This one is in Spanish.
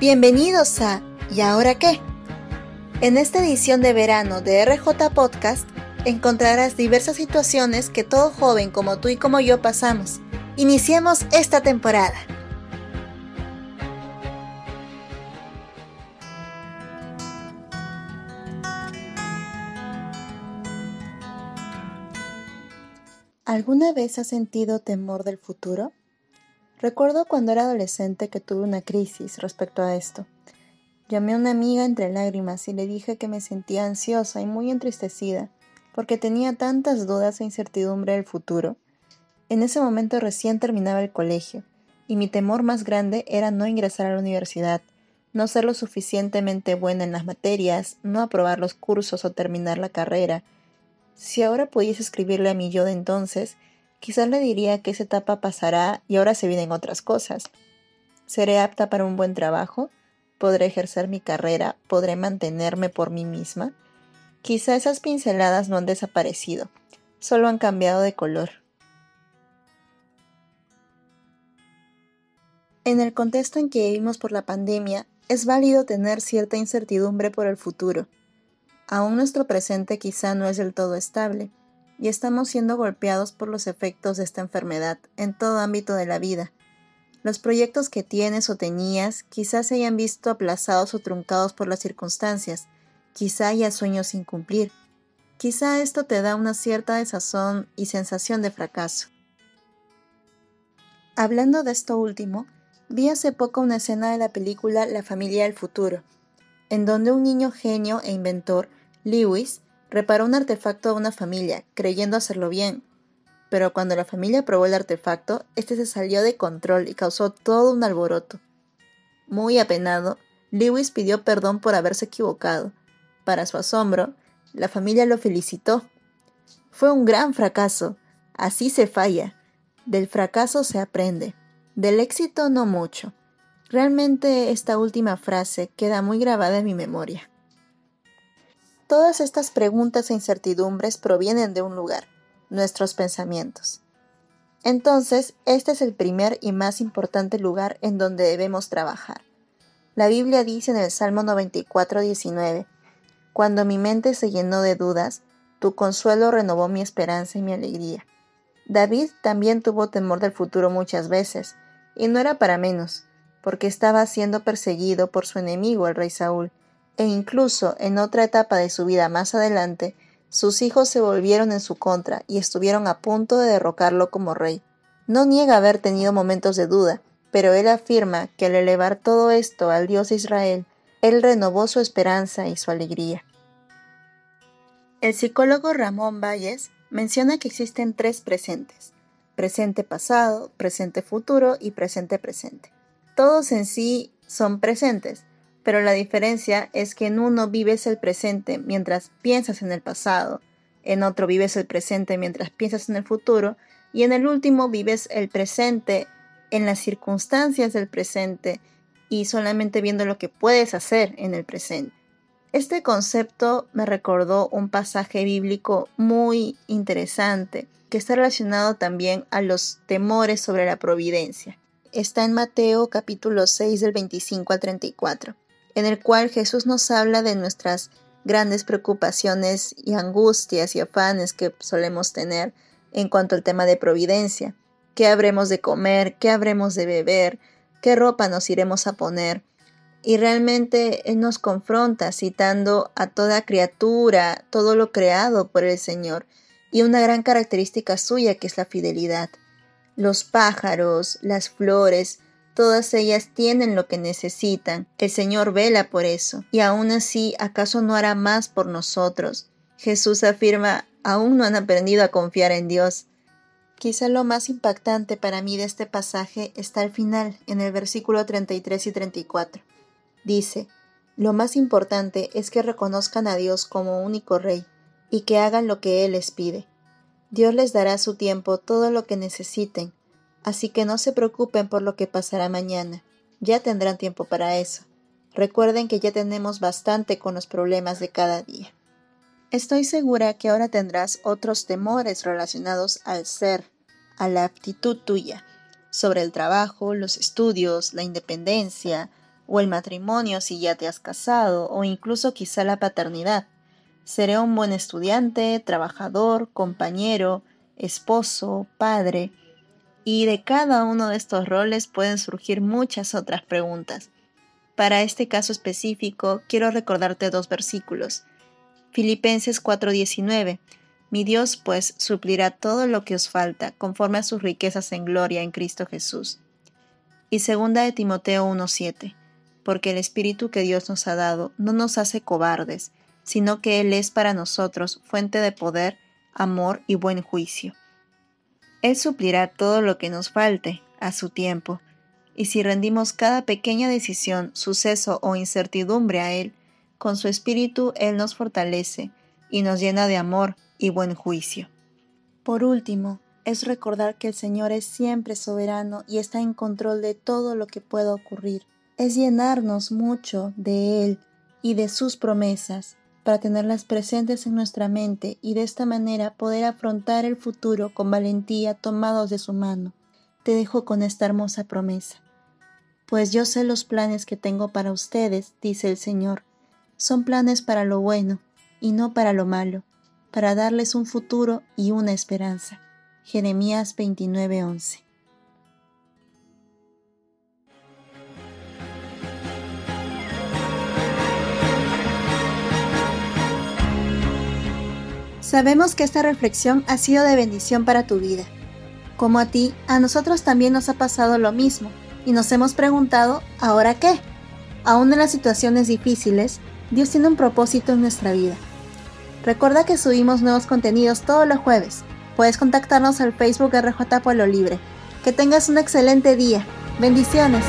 Bienvenidos a ¿Y ahora qué? En esta edición de verano de RJ Podcast encontrarás diversas situaciones que todo joven como tú y como yo pasamos. Iniciemos esta temporada. ¿Alguna vez has sentido temor del futuro? Recuerdo cuando era adolescente que tuve una crisis respecto a esto. Llamé a una amiga entre lágrimas y le dije que me sentía ansiosa y muy entristecida porque tenía tantas dudas e incertidumbre del futuro. En ese momento recién terminaba el colegio y mi temor más grande era no ingresar a la universidad, no ser lo suficientemente buena en las materias, no aprobar los cursos o terminar la carrera. Si ahora pudiese escribirle a mi yo de entonces, quizás le diría que esa etapa pasará y ahora se vienen otras cosas. ¿Seré apta para un buen trabajo? podré ejercer mi carrera, podré mantenerme por mí misma. Quizá esas pinceladas no han desaparecido, solo han cambiado de color. En el contexto en que vivimos por la pandemia, es válido tener cierta incertidumbre por el futuro. Aún nuestro presente quizá no es del todo estable, y estamos siendo golpeados por los efectos de esta enfermedad en todo ámbito de la vida, los proyectos que tienes o tenías quizás se hayan visto aplazados o truncados por las circunstancias, quizá haya sueños sin cumplir. Quizá esto te da una cierta desazón y sensación de fracaso. Hablando de esto último, vi hace poco una escena de la película La familia del futuro, en donde un niño genio e inventor, Lewis, reparó un artefacto de una familia, creyendo hacerlo bien, pero cuando la familia probó el artefacto, este se salió de control y causó todo un alboroto. Muy apenado, Lewis pidió perdón por haberse equivocado. Para su asombro, la familia lo felicitó. Fue un gran fracaso. Así se falla. Del fracaso se aprende. Del éxito no mucho. Realmente esta última frase queda muy grabada en mi memoria. Todas estas preguntas e incertidumbres provienen de un lugar nuestros pensamientos. Entonces, este es el primer y más importante lugar en donde debemos trabajar. La Biblia dice en el Salmo 94, 19, Cuando mi mente se llenó de dudas, tu consuelo renovó mi esperanza y mi alegría. David también tuvo temor del futuro muchas veces, y no era para menos, porque estaba siendo perseguido por su enemigo el rey Saúl, e incluso en otra etapa de su vida más adelante, sus hijos se volvieron en su contra y estuvieron a punto de derrocarlo como rey. No niega haber tenido momentos de duda, pero él afirma que al elevar todo esto al Dios de Israel, él renovó su esperanza y su alegría. El psicólogo Ramón Valles menciona que existen tres presentes, presente pasado, presente futuro y presente presente. Todos en sí son presentes, pero la diferencia es que en uno vives el presente mientras piensas en el pasado, en otro vives el presente mientras piensas en el futuro, y en el último vives el presente en las circunstancias del presente y solamente viendo lo que puedes hacer en el presente. Este concepto me recordó un pasaje bíblico muy interesante que está relacionado también a los temores sobre la providencia. Está en Mateo capítulo 6 del 25 al 34 en el cual Jesús nos habla de nuestras grandes preocupaciones y angustias y afanes que solemos tener en cuanto al tema de providencia. ¿Qué habremos de comer? ¿Qué habremos de beber? ¿Qué ropa nos iremos a poner? Y realmente Él nos confronta citando a toda criatura, todo lo creado por el Señor, y una gran característica suya que es la fidelidad. Los pájaros, las flores, Todas ellas tienen lo que necesitan. El Señor vela por eso. Y aún así, ¿acaso no hará más por nosotros? Jesús afirma, aún no han aprendido a confiar en Dios. Quizá lo más impactante para mí de este pasaje está al final, en el versículo 33 y 34. Dice, lo más importante es que reconozcan a Dios como único Rey y que hagan lo que Él les pide. Dios les dará a su tiempo todo lo que necesiten, Así que no se preocupen por lo que pasará mañana. Ya tendrán tiempo para eso. Recuerden que ya tenemos bastante con los problemas de cada día. Estoy segura que ahora tendrás otros temores relacionados al ser, a la aptitud tuya, sobre el trabajo, los estudios, la independencia, o el matrimonio si ya te has casado, o incluso quizá la paternidad. Seré un buen estudiante, trabajador, compañero, esposo, padre, y de cada uno de estos roles pueden surgir muchas otras preguntas. Para este caso específico, quiero recordarte dos versículos. Filipenses 4:19. Mi Dios pues suplirá todo lo que os falta conforme a sus riquezas en gloria en Cristo Jesús. Y segunda de Timoteo 1:7. Porque el Espíritu que Dios nos ha dado no nos hace cobardes, sino que Él es para nosotros fuente de poder, amor y buen juicio. Él suplirá todo lo que nos falte a su tiempo, y si rendimos cada pequeña decisión, suceso o incertidumbre a Él, con su Espíritu Él nos fortalece y nos llena de amor y buen juicio. Por último, es recordar que el Señor es siempre soberano y está en control de todo lo que pueda ocurrir. Es llenarnos mucho de Él y de sus promesas para tenerlas presentes en nuestra mente y de esta manera poder afrontar el futuro con valentía tomados de su mano. Te dejo con esta hermosa promesa. Pues yo sé los planes que tengo para ustedes, dice el Señor. Son planes para lo bueno y no para lo malo, para darles un futuro y una esperanza. Jeremías 29:11 Sabemos que esta reflexión ha sido de bendición para tu vida. Como a ti, a nosotros también nos ha pasado lo mismo y nos hemos preguntado, ¿ahora qué? Aún en las situaciones difíciles, Dios tiene un propósito en nuestra vida. Recuerda que subimos nuevos contenidos todos los jueves. Puedes contactarnos al Facebook RJ Pueblo Libre. Que tengas un excelente día. Bendiciones.